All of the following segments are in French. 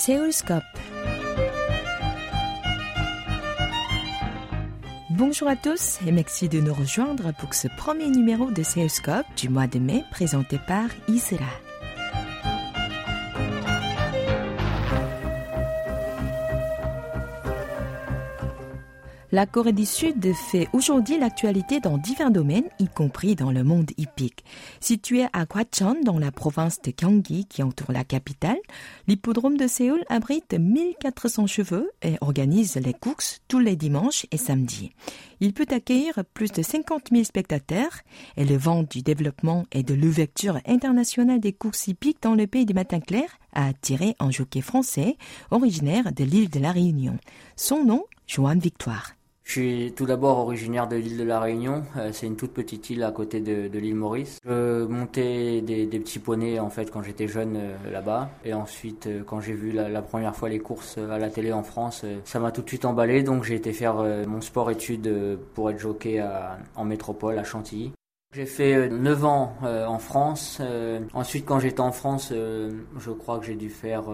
Séoulscope. Bonjour à tous et merci de nous rejoindre pour ce premier numéro de Séoulscope du mois de mai présenté par Isra. La Corée du Sud fait aujourd'hui l'actualité dans divers domaines, y compris dans le monde hippique. Situé à Gwacheon, dans la province de Gyeonggi qui entoure la capitale, l'hippodrome de Séoul abrite 1400 cheveux et organise les courses tous les dimanches et samedis. Il peut accueillir plus de 50 000 spectateurs et le vent du développement et de l'ouverture internationale des courses hippiques dans le pays du matin clair a attiré un jockey français originaire de l'île de la Réunion. Son nom, Joan Victoire. Je suis tout d'abord originaire de l'île de la Réunion. Euh, c'est une toute petite île à côté de, l'île Maurice. Je montais des, petits poneys en fait quand j'étais jeune euh, là-bas. Et ensuite, euh, quand j'ai vu la, première fois les courses à la télé en France, ça m'a tout de suite emballé. Donc j'ai été faire mon sport-études pour être jockey en métropole à Chantilly. J'ai fait 9 euh, ans euh, en France. Euh, ensuite, quand j'étais en France, je crois que j'ai dû faire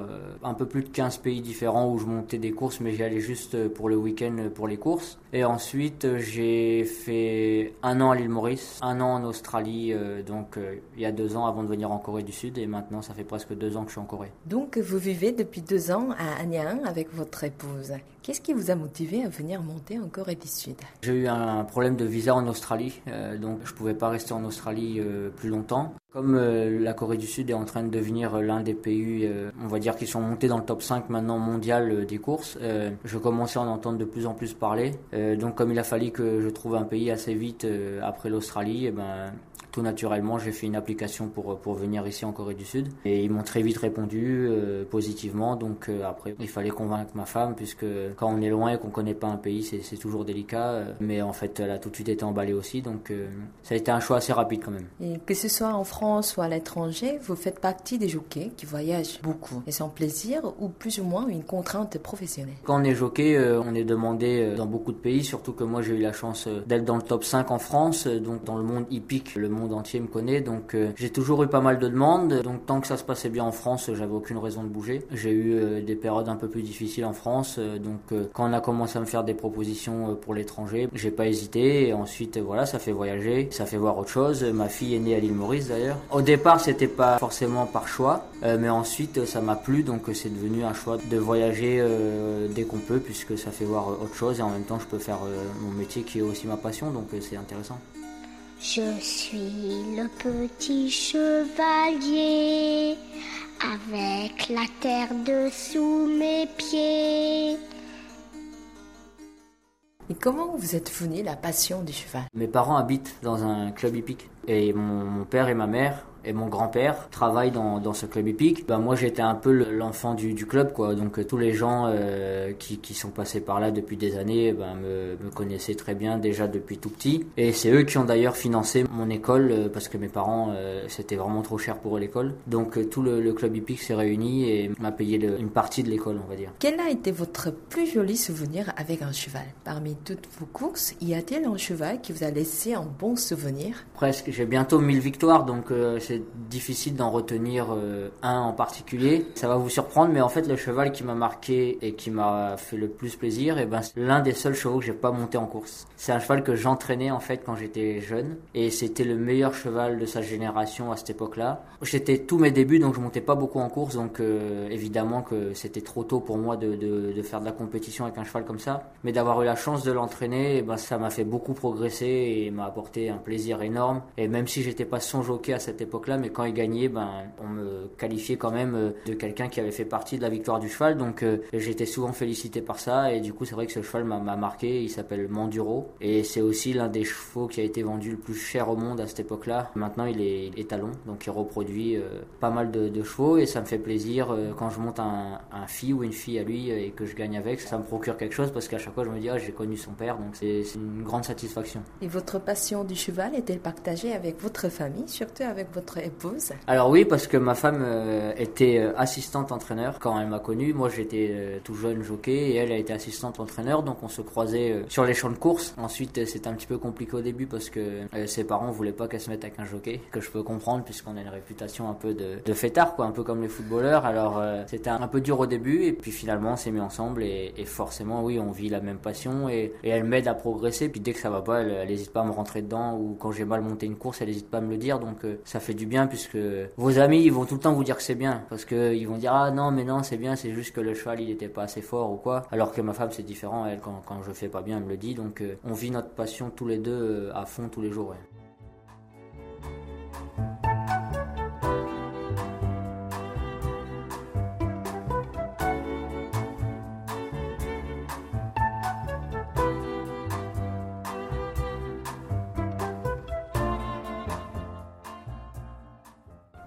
un peu plus de 15 pays différents où je montais des courses, mais j'y allais juste pour le week-end pour les courses. Et ensuite, j'ai fait un an à l'île Maurice, un an en Australie, donc il y a deux ans avant de venir en Corée du Sud. Et maintenant, ça fait presque deux ans que je suis en Corée. Donc, vous vivez depuis deux ans à Anyang avec votre épouse. Qu'est-ce qui vous a motivé à venir monter en Corée du Sud? J'ai eu un problème de visa en Australie, donc je pouvais pas rester en Australie euh, plus longtemps. Comme euh, la Corée du Sud est en train de devenir l'un des pays, euh, on va dire, qui sont montés dans le top 5 maintenant mondial des courses, je commençais à en entendre de plus en plus parler. donc comme il a fallu que je trouve un pays assez vite après l'Australie, et eh ben, tout naturellement, j'ai fait une application pour, pour venir ici en Corée du Sud. Et ils m'ont très vite répondu euh, positivement. Donc euh, après, il fallait convaincre ma femme, puisque quand on est loin et qu'on connaît pas un pays, c'est toujours délicat. Mais en fait, elle a tout de suite été emballée aussi. Donc euh, ça a été un choix assez rapide quand même. Et que ce soit en France ou à l'étranger, vous faites partie des jockeys qui voyagent beaucoup. Et sans plaisir ou plus ou moins une contrainte professionnelle? Quand on est jockey, on est demandé dans beaucoup de pays, surtout que moi j'ai eu la chance d'être dans le top 5 en France, donc dans le monde hippique, le monde entier me connaît, donc euh, j'ai toujours eu pas mal de demandes. Donc tant que ça se passait bien en France, j'avais aucune raison de bouger. J'ai eu euh, des périodes un peu plus difficiles en France, euh, donc quand on a commencé à me faire des propositions pour l'étranger, j'ai pas hésité. Et ensuite, voilà, ça fait voyager, ça fait voir autre chose. Ma fille est née à l'île Maurice d'ailleurs. Au départ, c'était pas forcément par choix, mais ensuite ça m'a plu, donc c'est devenu un choix de voyager dès qu'on peut, puisque ça fait voir autre chose et en même temps je peux faire mon métier qui est aussi ma passion, donc c'est intéressant. Je suis le petit chevalier avec la terre dessous mes pieds. Et comment vous êtes venu la passion du cheval? Mes parents habitent dans un club hippique et mon père et ma mère et mon grand-père travaille dans, dans ce club hippique. Ben, moi, j'étais un peu l'enfant du, du, club, quoi. Donc, euh, tous les gens euh, qui, qui, sont passés par là depuis des années ben, me, me, connaissaient très bien déjà depuis tout petit. Et c'est eux qui ont d'ailleurs financé mon école euh, parce que mes parents, c'était vraiment trop cher pour l'école. Donc, tout le, le, club hippique s'est réuni et m'a payé une partie de l'école, on va dire. Quel a été votre plus joli souvenir avec un cheval? Parmi toutes vos courses, y a-t-il un cheval qui vous a laissé un bon souvenir? Presque. J'ai bientôt 1000 victoires, donc c'est difficile d'en retenir euh, un en particulier. Ça va vous surprendre, mais en fait, le cheval qui m'a marqué et qui m'a fait le plus plaisir, et eh ben, c'est l'un des seuls chevaux que j'ai pas monté en course. C'est un cheval que j'entraînais en fait quand j'étais jeune, et c'était le meilleur cheval de sa génération à cette époque-là. C'était tous mes débuts, donc je montais pas beaucoup en course, donc euh, évidemment que c'était trop tôt pour moi de, de, de, faire de la compétition avec un cheval comme ça. Mais d'avoir eu la chance de l'entraîner, eh ben, ça m'a fait beaucoup progresser et m'a apporté un plaisir énorme. Et même si j'étais pas son jockey à cette époque mais quand il gagnait, ben, on me qualifiait quand même euh, de quelqu'un qui avait fait partie de la victoire du cheval. Donc euh, j'étais souvent félicité par ça. Et du coup, c'est vrai que ce cheval m'a marqué. Il s'appelle Manduro. Et c'est aussi l'un des chevaux qui a été vendu le plus cher au monde à cette époque-là. Maintenant, il est étalon. Donc il reproduit euh, pas mal de, chevaux. Et ça me fait plaisir quand je monte un, un fille ou une fille à lui et que je gagne avec. Ça me procure quelque chose parce qu'à chaque fois, je me dis, ah, j'ai connu son père. Donc c'est une grande satisfaction. Et votre passion du cheval est-elle partagée avec votre famille, surtout avec votre Alors oui, parce que ma femme euh, était euh, assistante entraîneur quand elle m'a connu. Moi, j'étais euh, tout jeune jockey et elle a été assistante entraîneur, donc on se croisait sur les champs de course. Ensuite, c'était un petit peu compliqué au début parce que ses parents voulaient pas qu'elle se mette avec un jockey, que je peux comprendre puisqu'on a une réputation un peu de, de fêtard, quoi, un peu comme les footballeurs. Alors c'était un peu dur au début et puis finalement on s'est mis ensemble et, forcément oui, on vit la même passion et, et elle m'aide à progresser. Puis dès que ça va pas, elle, elle hésite pas à me rentrer dedans ou quand j'ai mal monté une course, elle hésite pas à me le dire. Donc ça fait du bien puisque vos amis ils vont tout le temps vous dire que c'est bien parce que ils vont dire ah non mais non c'est bien, c'est juste que le cheval il était pas assez fort ou quoi. Alors que ma femme c'est différent, elle quand, quand je fais pas bien elle me le dit. Donc euh, on vit notre passion tous les deux euh, à fond tous les jours.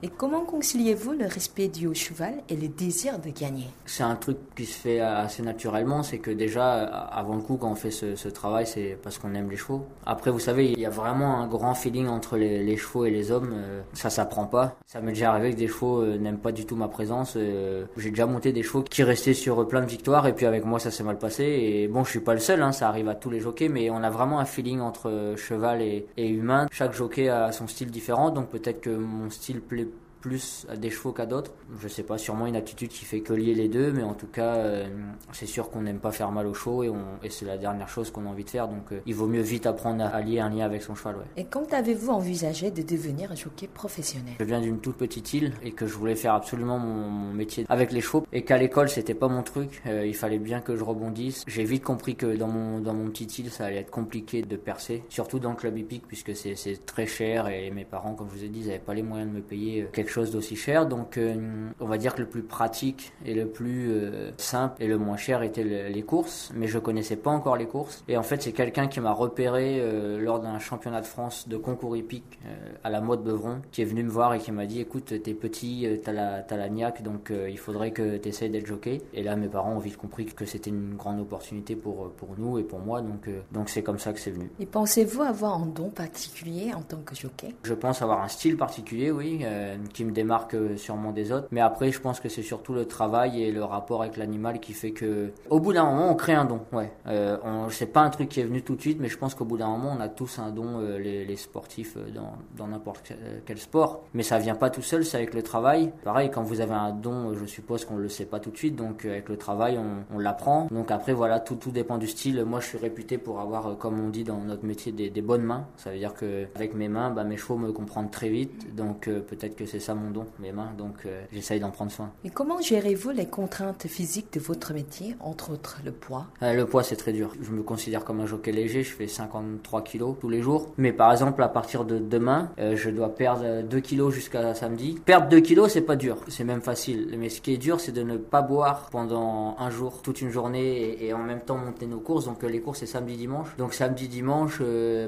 Et comment conciliez-vous le respect dû au cheval et le désir de gagner? C'est un truc qui se fait assez naturellement, c'est que déjà, avant le coup, quand on fait ce, travail, c'est parce qu'on aime les chevaux. Après, vous savez, il y a vraiment un grand feeling entre les, chevaux et les hommes. euh, Ça s'apprend pas. Ça m'est déjà arrivé que des chevaux euh, n'aiment pas du tout ma présence. euh, J'ai déjà monté des chevaux qui restaient sur plein de victoires, et puis avec moi, ça s'est mal passé. Et bon, je suis pas le seul, hein, ça arrive à tous les jockeys, mais on a vraiment un feeling entre euh, cheval et humain. Chaque jockey a son style différent, donc peut-être que mon style plaît plus à des chevaux qu'à d'autres. Je sais pas, sûrement une attitude qui fait que lier les deux, mais en tout cas, euh, c'est sûr qu'on n'aime pas faire mal aux chevaux et, c'est la dernière chose qu'on a envie de faire. Donc, euh, il vaut mieux vite apprendre à, à lier un lien avec son cheval. Ouais. Et quand avez-vous envisagé de devenir un jockey professionnel? Je viens d'une toute petite île et que je voulais faire absolument mon, mon métier avec les chevaux et qu'à l'école c'était pas mon truc. Euh, il fallait bien que je rebondisse. J'ai vite compris que dans mon dans mon petite île ça allait être compliqué de percer, surtout dans le club hippique puisque c'est très cher et mes parents, comme je vous ai dit, ils avaient pas les moyens de me payer euh, quelque chose d'aussi cher. Donc euh, on va dire que le plus pratique et le plus euh, simple et le moins cher étaient le- les courses, mais je connaissais pas encore les courses. Et en fait c'est quelqu'un qui m'a repéré euh, lors d'un championnat de France de concours hippique à la mode Beuvron, qui est venu me voir et qui m'a dit écoute t'es petit, t'as la t'as la niaque, donc il faudrait que t'essayes d'être jockey. Et là mes parents ont vite compris que c'était une grande opportunité pour pour nous et pour moi, donc donc c'est comme ça que c'est venu. Et pensez-vous avoir un don particulier en tant que jockey? Je pense avoir un style particulier, oui, euh, qui me démarque euh, sûrement des autres. Mais après, je pense que c'est surtout le travail et le rapport avec l'animal qui fait que, au bout d'un moment, on crée un don. Ouais, euh, c'est pas un truc qui est venu tout de suite, mais je pense qu'au bout d'un moment, on a tous un don, euh, les, sportifs euh, dans n'importe quel, sport. Mais ça vient pas tout seul, c'est avec le travail. Pareil, quand vous avez un don, je suppose qu'on le sait pas tout de suite, donc avec le travail, on, l'apprend. Donc après, voilà, tout tout dépend du style. Moi, je suis réputé pour avoir, comme on dit dans notre métier, des, bonnes mains. Ça veut dire que avec mes mains, bah, mes chevaux me comprennent très vite. Donc peut-être que c'est ça mon don, mes mains. Donc euh, j'essaye d'en prendre soin. Et comment gérez-vous les contraintes physiques de votre métier, entre autres le poids? Euh, le poids c'est très dur. Je me considère comme un jockey léger, je fais 53 kilos tous les jours. Mais par exemple à partir de demain, euh, je dois perdre 2 kilos jusqu'à samedi. Perdre 2 kilos c'est pas dur, c'est même facile. Mais ce qui est dur c'est de ne pas boire pendant un jour, toute une journée et, et en même temps monter nos courses. Donc les courses c'est samedi dimanche. Donc samedi dimanche,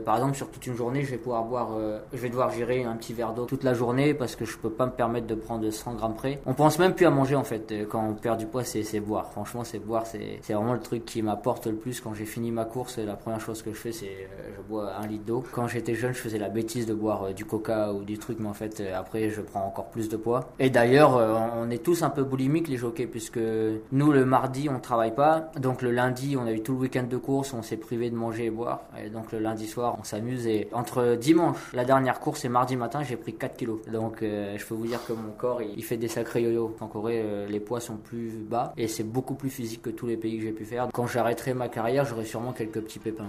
par exemple sur toute une journée je vais pouvoir boire, je vais devoir gérer un petit verre d'eau toute la journée parce que je peux pas me permettre de prendre 100 grammes près. On pense même plus à manger en fait Euh, quand on perd du poids c'est boire. Franchement c'est boire c'est vraiment le truc qui m'apporte le plus quand j'ai fini ma course. La première chose que je fais c'est euh, je bois un litre d'eau. Quand j'étais jeune je faisais la bêtise de boire euh, du coca ou du truc mais en fait euh, après je prends encore plus de poids. Et d'ailleurs euh, on est tous un peu boulimiques les jockeys puisque nous le mardi on travaille pas donc le lundi on a eu tout le week-end de course on s'est privé de manger et boire et donc le lundi soir on s'amuse et entre dimanche la dernière course et mardi matin j'ai pris 4 kilos donc euh, je peux vous dire que mon corps il, fait des sacrés yo-yo en Corée euh, les poids sont plus bas et c'est beaucoup plus physique que tous les pays que j'ai pu faire quand j'arrêterai ma carrière j'aurai sûrement quelques petits pépins.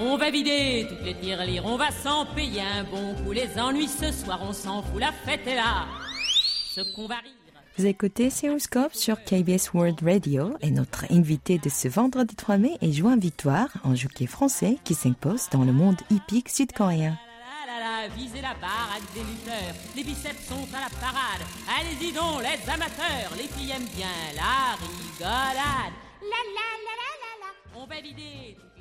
On va vider toutes les tirelires, on va s'en payer un bon coup. Les ennuis ce soir, on s'en fout, la fête est là. Ce qu'on va rire. Vous écoutez Séoscope sur KBS World Radio et notre invité de ce vendredi 3 mai est Joan Victoire, un jockey français qui s'impose dans le monde hippique sud-coréen. Visez la barre avec des lutteurs. Les biceps sont à la parade. Allez-y donc, les amateurs. Les filles aiment bien la rigolade. La la la la la la. On va toutes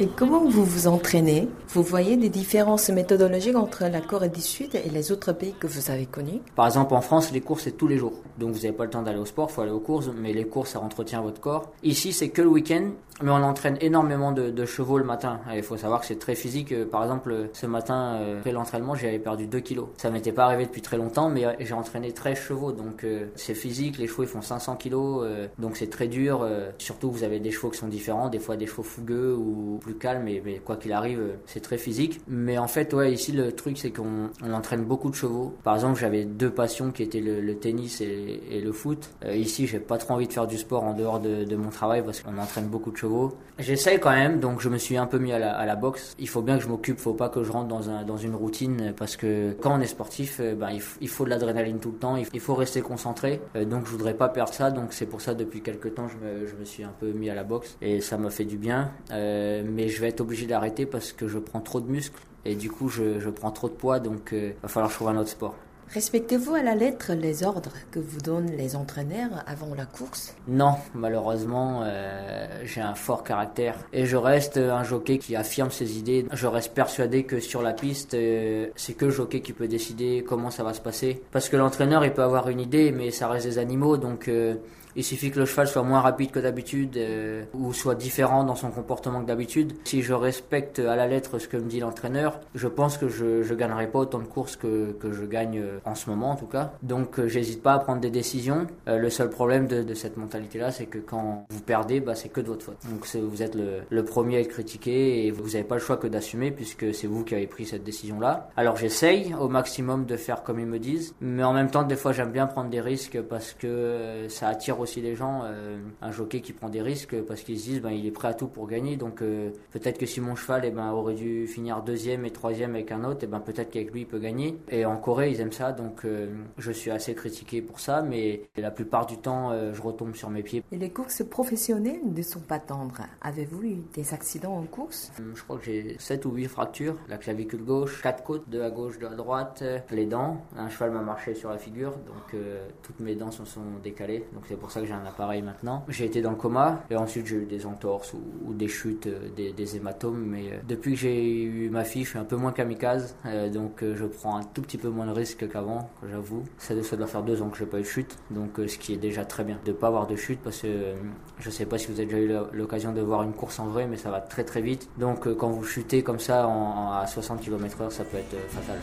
Et comment vous vous entraînez? Vous voyez des différences méthodologiques entre la Corée du Sud et les autres pays que vous avez connus? Par exemple, en France, les courses, c'est tous les jours. Donc vous n'avez pas le temps d'aller au sport, il faut aller aux courses, mais les courses, ça entretient votre corps. Ici, c'est que le week-end, mais on entraîne énormément de, chevaux le matin. Il faut savoir que c'est très physique. Euh, par exemple, ce matin, euh, après l'entraînement, j'avais perdu 2 kilos. Ça m'était pas arrivé depuis très longtemps, mais euh, j'ai entraîné 13 chevaux. Donc c'est physique, les chevaux ils font 500 kilos, donc c'est très dur. surtout, vous avez des chevaux qui sont différents, des fois des chevaux fougueux ou plus calmes, mais, quoi qu'il arrive, c'est très physique. Mais en fait, ouais, ici le truc c'est qu'on on entraîne beaucoup de chevaux. Par exemple, j'avais deux passions qui étaient le, tennis et, le foot. ici, j'ai pas trop envie de faire du sport en dehors de, mon travail parce qu'on entraîne beaucoup de chevaux. J'essaye quand même, donc je me suis un peu mis à la, boxe. Il faut bien que je m'occupe, faut pas que je rentre dans, un, dans une routine parce que quand on est sportif, euh, ben, il, faut de l'adrénaline tout le temps, il faut rester concentré. Euh, donc je voudrais pas perdre ça, donc c'est pour ça depuis quelques temps je me, suis un peu mis à la boxe et ça m'a fait du bien. Euh, mais je vais être obligé d'arrêter parce que je prends trop de muscles et du coup je, je prends trop de poids, donc il va falloir que je trouve un autre sport. Respectez-vous à la lettre les ordres que vous donnent les entraîneurs avant la course? Non, malheureusement, euh, j'ai un fort caractère et je reste un jockey qui affirme ses idées. Je reste persuadé que sur la piste, euh, c'est que le jockey qui peut décider comment ça va se passer. Parce que l'entraîneur, il peut avoir une idée, mais ça reste des animaux, donc euh, il suffit que le cheval soit moins rapide que d'habitude euh, ou soit différent dans son comportement que d'habitude. Si je respecte à la lettre ce que me dit l'entraîneur, je pense que je, je gagnerai pas autant de courses que, que je gagne euh, en ce moment en tout cas. Donc euh, j'hésite pas à prendre des décisions. le seul problème de, de cette mentalité-là, c'est que quand vous perdez, bah, c'est que de votre faute. Donc vous êtes le, le, premier à être critiqué et vous n'avez pas le choix que d'assumer puisque c'est vous qui avez pris cette décision-là. Alors j'essaye au maximum de faire comme ils me disent, mais en même temps des fois j'aime bien prendre des risques parce que ça attire aussi aussi les gens euh, un jockey qui prend des risques parce qu'ils se disent ben, il est prêt à tout pour gagner. Donc euh, peut-être que si mon cheval eh ben, aurait dû finir deuxième et troisième avec un autre, et eh ben, peut-être qu'avec lui il peut gagner. Et en Corée ils aiment ça, donc euh, je suis assez critiqué pour ça, mais la plupart du temps je retombe sur mes pieds. Et les courses professionnelles ne sont pas tendres. Avez-vous eu des accidents en course? Je crois que j'ai 7 ou 8 fractures, la clavicule gauche, 4 côtes, 2 à gauche, 2 à droite, les dents. Un cheval m'a marché sur la figure, donc toutes mes dents se sont décalées. Donc c'est pour ça que j'ai un appareil maintenant. J'ai été dans le coma et ensuite j'ai eu des entorses ou, des chutes, euh, des, hématomes. Mais euh, depuis que j'ai eu ma fille, je suis un peu moins kamikaze. Euh, donc je prends un tout petit peu moins de risques qu'avant, j'avoue. Ça, doit faire deux ans que j'ai pas eu de chute. Donc ce qui est déjà très bien de pas avoir de chute parce que je sais pas si vous avez déjà eu l'occasion de voir une course en vrai, mais ça va très très vite. Donc quand vous chutez comme ça à 60 km/h, ça peut être fatal.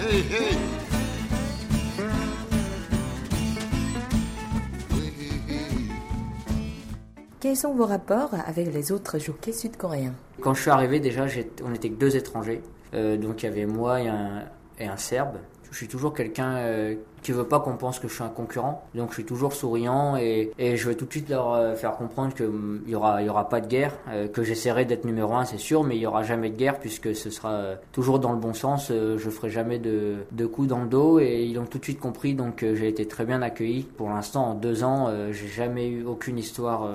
Hey, hey. Quels sont vos rapports avec les autres jockeys sud-coréens Quand je suis arrivé, déjà, on n'était que deux étrangers. Euh, donc il y avait moi et un, et un Serbe. Je suis toujours quelqu'un euh, qui veut pas qu'on pense que je suis un concurrent. Donc je suis toujours souriant et, je vais tout de suite leur euh, faire comprendre qu'il hum, y aura, pas de guerre, euh, que j'essaierai d'être numéro un, c'est sûr, mais il y aura jamais de guerre puisque ce sera euh, toujours dans le bon sens. je ferai jamais de, de coups dans le dos et ils ont tout de suite compris. Donc j'ai été très bien accueilli. Pour l'instant, en deux ans, j'ai jamais eu aucune histoire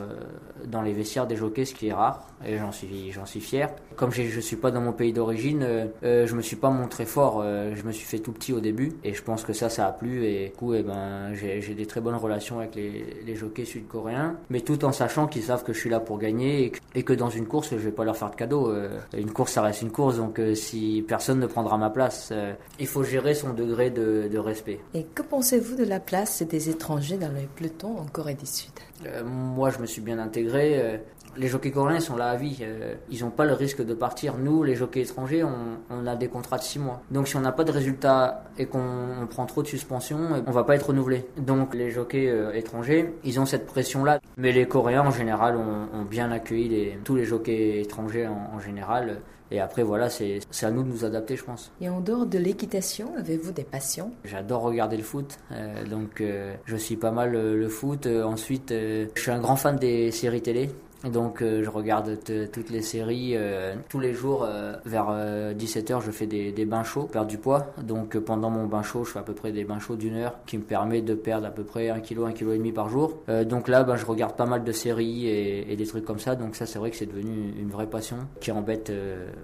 dans les vestiaires des jockeys, ce qui est rare et j'en suis, j'en suis fier. Comme je suis pas dans mon pays d'origine, je me suis pas montré fort. je me suis fait tout petit au début et je pense que ça, ça a plu et du coup, eh ben, j'ai des très bonnes relations avec les, les jockeys sud-coréens, mais tout en sachant qu'ils savent que je suis là pour gagner et que, dans une course, je vais pas leur faire de cadeau. Euh, une course, ça reste une course, donc euh, si personne ne prendra ma place, euh, il faut gérer son degré de, de respect. Et que pensez-vous de la place des étrangers dans les pelotons en Corée du Sud? Moi, je me suis bien intégré les jockeys coréens sont là à vie. Euh, ils n'ont pas le risque de partir. Nous, les jockeys étrangers, on, a des contrats de 6 mois. Donc si on n'a pas de résultat et qu'on prend trop de suspension, euh, on va pas être renouvelé. Donc les jockeys euh, étrangers, ils ont cette pression-là. Mais les Coréens, en général, ont, bien accueilli les, tous les jockeys étrangers en, général. Et après, voilà, c'est à nous de nous adapter, je pense. Et en dehors de l'équitation, avez-vous des passions? J'adore regarder le foot. donc, je suis pas mal le foot. ensuite, je suis un grand fan des séries télé. Donc euh, je regarde toutes les séries euh, tous les jours euh, vers 17h je fais des, des, bains chauds, perdre du poids. Donc pendant mon bain chaud je fais à peu près des bains chauds d'une heure qui me permet de perdre à peu près 1 kg, 1 kg et demi par jour. donc là ben, je regarde pas mal de séries et, et des trucs comme ça. Donc ça c'est vrai que c'est devenu une vraie passion qui embête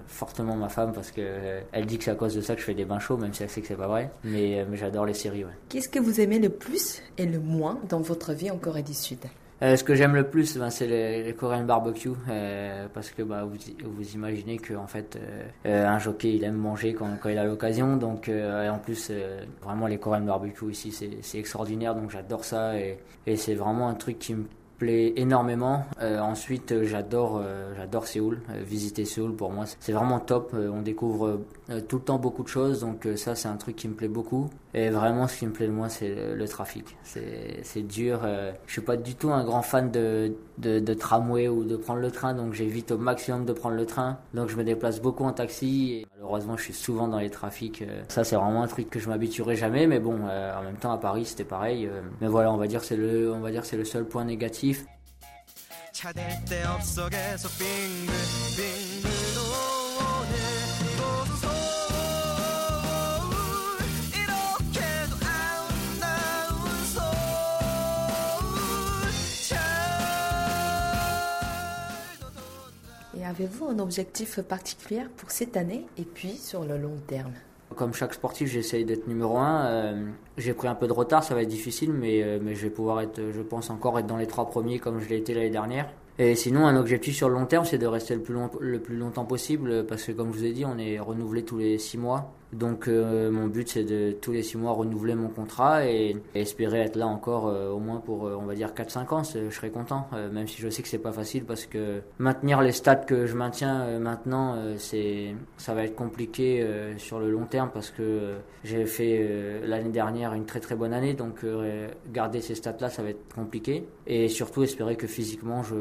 fortement ma femme parce que elle dit que c'est à cause de ça que je fais des bains chauds même si elle sait que c'est pas vrai. Mais, mais j'adore les séries. Ouais. Qu'est-ce que vous aimez le plus et le moins dans votre vie en Corée du Sud? Euh, ce que j'aime le plus, ben, c'est les, les Korean barbecue, euh, parce que bah, vous, vous imaginez que en fait, euh, euh, un jockey il aime manger quand, quand il a l'occasion, donc euh, et en plus vraiment les Korean barbecue ici c'est extraordinaire, donc j'adore ça. Et, et c'est vraiment un truc qui me plaît énormément. Euh, ensuite, euh, j'adore, euh, j'adore Séoul. visiter Séoul pour moi, c'est vraiment top. on découvre tout le temps beaucoup de choses, donc ça, c'est un truc qui me plaît beaucoup. Et vraiment, ce qui me plaît le moins, c'est le, trafic. C'est, dur. je suis pas du tout un grand fan de, de, de, tramway ou de prendre le train, donc j'évite au maximum de prendre le train. Donc je me déplace beaucoup en taxi. Et malheureusement, je suis souvent dans les trafics. ça, c'est vraiment un truc que je m'habituerai jamais, mais bon, en même temps, à Paris, c'était pareil. mais voilà, on va dire c'est le, on va dire c'est le seul point négatif. Et avez-vous un objectif particulier pour cette année et puis sur le long terme? Comme chaque sportif, j'essaye d'être numéro un. Euh, j'ai pris un peu de retard, ça va être difficile, mais, euh, mais je vais pouvoir être, je pense encore être dans les trois premiers comme je l'ai été l'année dernière. Et sinon, un objectif sur le long terme, c'est de rester le plus, long, le plus longtemps possible, parce que comme je vous ai dit, on est renouvelé tous les six mois. Donc euh, mon but c'est de tous les six mois renouveler mon contrat et, espérer être là encore euh, au moins pour euh, on va dire 4-5 ans, je serais content. même si je sais que c'est pas facile parce que maintenir les stats que je maintiens maintenant c'est ça va être compliqué sur le long terme parce que j'ai fait l'année dernière une très très bonne année donc garder ces stats là ça va être compliqué et surtout espérer que physiquement je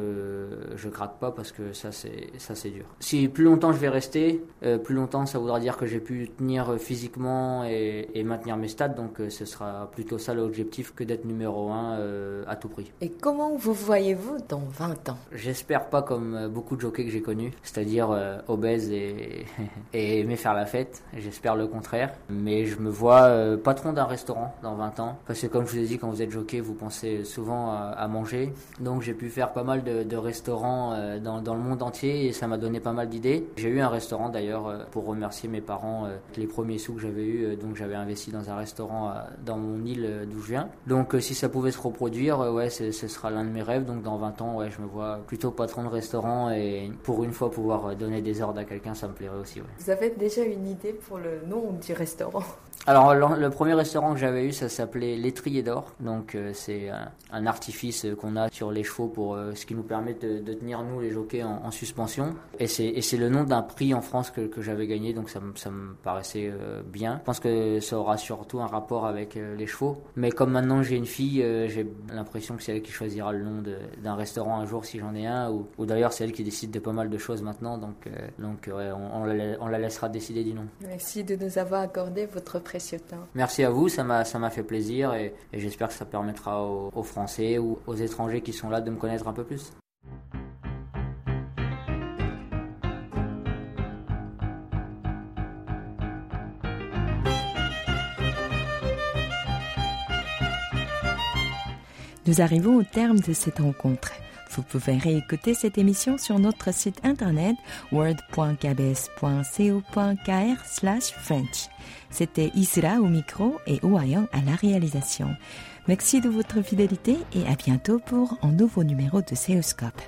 je craque pas parce que ça c'est ça c'est dur. Si plus longtemps je vais rester, plus longtemps ça voudra dire que j'ai pu tenir euh, physiquement et, maintenir mes stats. Donc euh, ce sera plutôt ça l'objectif que d'être numéro 1 euh, à tout prix. Et comment vous voyez-vous dans 20 ans? J'espère pas comme beaucoup de jockeys que j'ai connus, c'est-à-dire obèse et, et aimer faire la fête. J'espère le contraire. Mais je me vois patron d'un restaurant dans 20 ans. Parce que comme je vous ai dit, quand vous êtes jockey, vous pensez souvent à, manger. Donc j'ai pu faire pas mal de, restaurants dans, dans, le monde entier et ça m'a donné pas mal d'idées. J'ai eu un restaurant d'ailleurs pour remercier mes parents les premiers sous que j'avais eu, euh, donc j'avais investi dans un restaurant euh, dans mon île euh, d'où je viens. Donc si ça pouvait se reproduire, ouais, ce sera l'un de mes rêves. Donc dans 20 ans, ouais, je me vois plutôt patron de restaurant et pour une fois pouvoir donner des ordres à quelqu'un, ça me plairait aussi. Ouais. Vous avez déjà une idée pour le nom du restaurant? Alors le, premier restaurant que j'avais eu, ça s'appelait l'étrier d'or. Donc c'est un, artifice qu'on a sur les chevaux pour ce qui nous permet de, tenir nous les jockeys en, suspension. Et c'est le nom d'un prix en France que, que j'avais gagné, donc ça, ça me paraissait euh, bien. Je pense que ça aura surtout un rapport avec euh, les chevaux. Mais comme maintenant j'ai une fille, euh, j'ai l'impression que c'est elle qui choisira le nom d'un restaurant un jour si j'en ai un. Ou, d'ailleurs c'est elle qui décide de pas mal de choses maintenant. Donc, donc on, la, laissera décider du nom. Merci de nous avoir accordé votre précieux temps. Merci à vous, ça m'a fait plaisir et, j'espère que ça permettra aux Français ou aux étrangers qui sont là de me connaître un peu plus. Nous arrivons au terme de cette rencontre. Vous pouvez réécouter cette émission sur notre site internet word.kbs.co.kr slash French. C'était Isra au micro et Ouayan à la réalisation. Merci de votre fidélité et à bientôt pour un nouveau numéro de Seoscope.